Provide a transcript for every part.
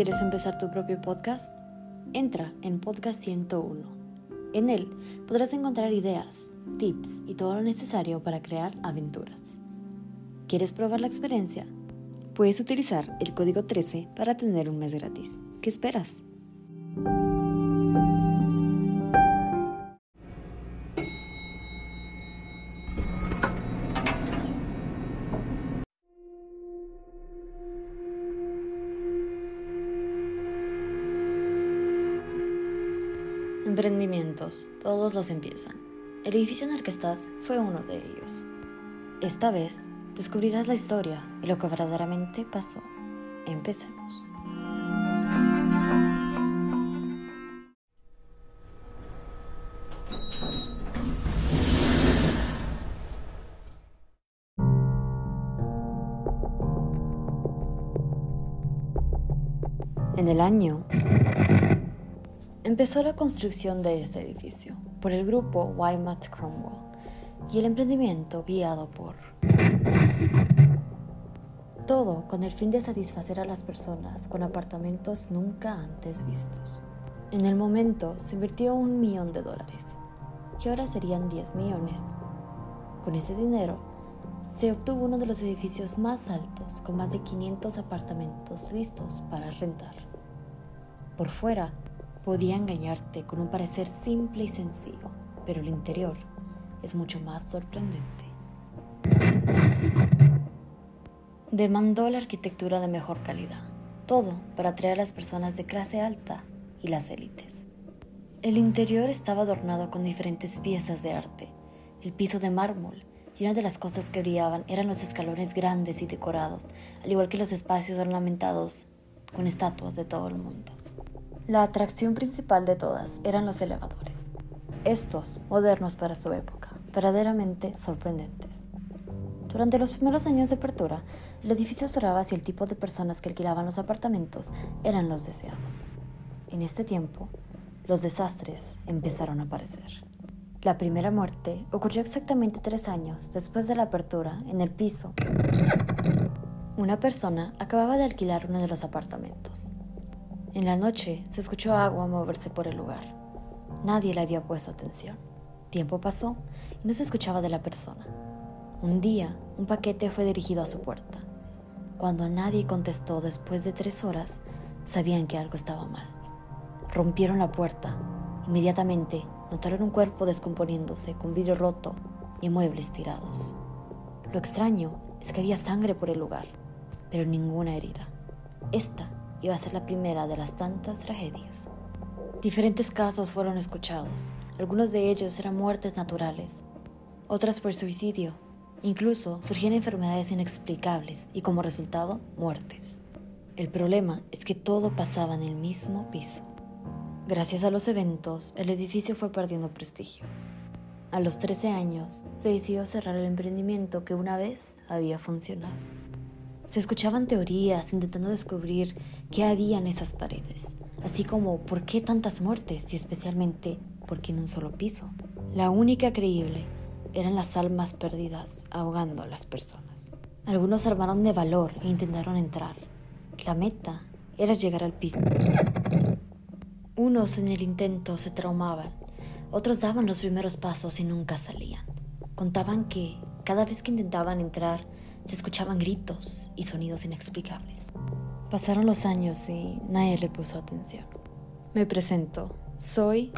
¿Quieres empezar tu propio podcast? Entra en Podcast 101. En él podrás encontrar ideas, tips y todo lo necesario para crear aventuras. ¿Quieres probar la experiencia? Puedes utilizar el código 13 para tener un mes gratis. ¿Qué esperas? Emprendimientos, todos los empiezan. El edificio en el que estás fue uno de ellos. Esta vez descubrirás la historia y lo que verdaderamente pasó. Empecemos. En el año Empezó la construcción de este edificio por el grupo Wymath Cromwell y el emprendimiento guiado por... Todo con el fin de satisfacer a las personas con apartamentos nunca antes vistos. En el momento se invirtió un millón de dólares, que ahora serían 10 millones. Con ese dinero se obtuvo uno de los edificios más altos con más de 500 apartamentos listos para rentar. Por fuera podía engañarte con un parecer simple y sencillo, pero el interior es mucho más sorprendente. Demandó la arquitectura de mejor calidad, todo para atraer a las personas de clase alta y las élites. El interior estaba adornado con diferentes piezas de arte, el piso de mármol, y una de las cosas que brillaban eran los escalones grandes y decorados, al igual que los espacios ornamentados con estatuas de todo el mundo. La atracción principal de todas eran los elevadores. Estos, modernos para su época, verdaderamente sorprendentes. Durante los primeros años de apertura, el edificio observaba si el tipo de personas que alquilaban los apartamentos eran los deseados. En este tiempo, los desastres empezaron a aparecer. La primera muerte ocurrió exactamente tres años después de la apertura en el piso. Una persona acababa de alquilar uno de los apartamentos. En la noche se escuchó agua moverse por el lugar. Nadie le había puesto atención. Tiempo pasó y no se escuchaba de la persona. Un día, un paquete fue dirigido a su puerta. Cuando nadie contestó después de tres horas, sabían que algo estaba mal. Rompieron la puerta. Inmediatamente notaron un cuerpo descomponiéndose con vidrio roto y muebles tirados. Lo extraño es que había sangre por el lugar, pero ninguna herida. Esta iba a ser la primera de las tantas tragedias. Diferentes casos fueron escuchados. Algunos de ellos eran muertes naturales, otras por suicidio. Incluso surgían enfermedades inexplicables y como resultado muertes. El problema es que todo pasaba en el mismo piso. Gracias a los eventos, el edificio fue perdiendo prestigio. A los 13 años, se decidió cerrar el emprendimiento que una vez había funcionado. Se escuchaban teorías intentando descubrir qué había en esas paredes, así como por qué tantas muertes y especialmente por qué en un solo piso. La única creíble eran las almas perdidas ahogando a las personas. Algunos armaron de valor e intentaron entrar. La meta era llegar al piso. Unos en el intento se traumaban, otros daban los primeros pasos y nunca salían. Contaban que cada vez que intentaban entrar se escuchaban gritos y sonidos inexplicables. Pasaron los años y nadie le puso atención. Me presento. Soy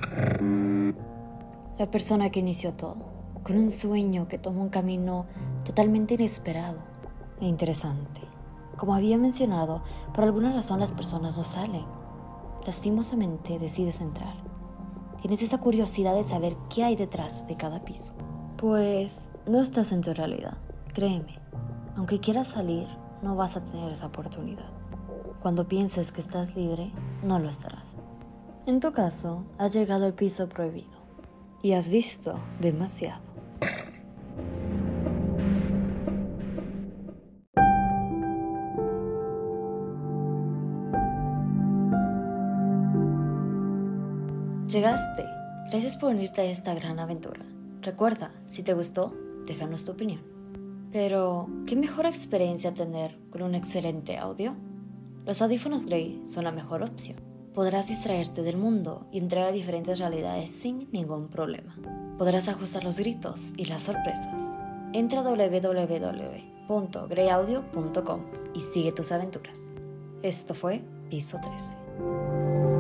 la persona que inició todo, con un sueño que tomó un camino totalmente inesperado e interesante. Como había mencionado, por alguna razón las personas no salen. Lastimosamente decides entrar. Tienes esa curiosidad de saber qué hay detrás de cada piso. Pues no estás en tu realidad, créeme. Aunque quieras salir, no vas a tener esa oportunidad. Cuando pienses que estás libre, no lo estarás. En tu caso, has llegado al piso prohibido y has visto demasiado. Llegaste. Gracias por unirte a esta gran aventura. Recuerda, si te gustó, déjanos tu opinión. Pero, ¿qué mejor experiencia tener con un excelente audio? Los audífonos Grey son la mejor opción. Podrás distraerte del mundo y entrar a diferentes realidades sin ningún problema. Podrás ajustar los gritos y las sorpresas. Entra a www.greyaudio.com y sigue tus aventuras. Esto fue Piso 13.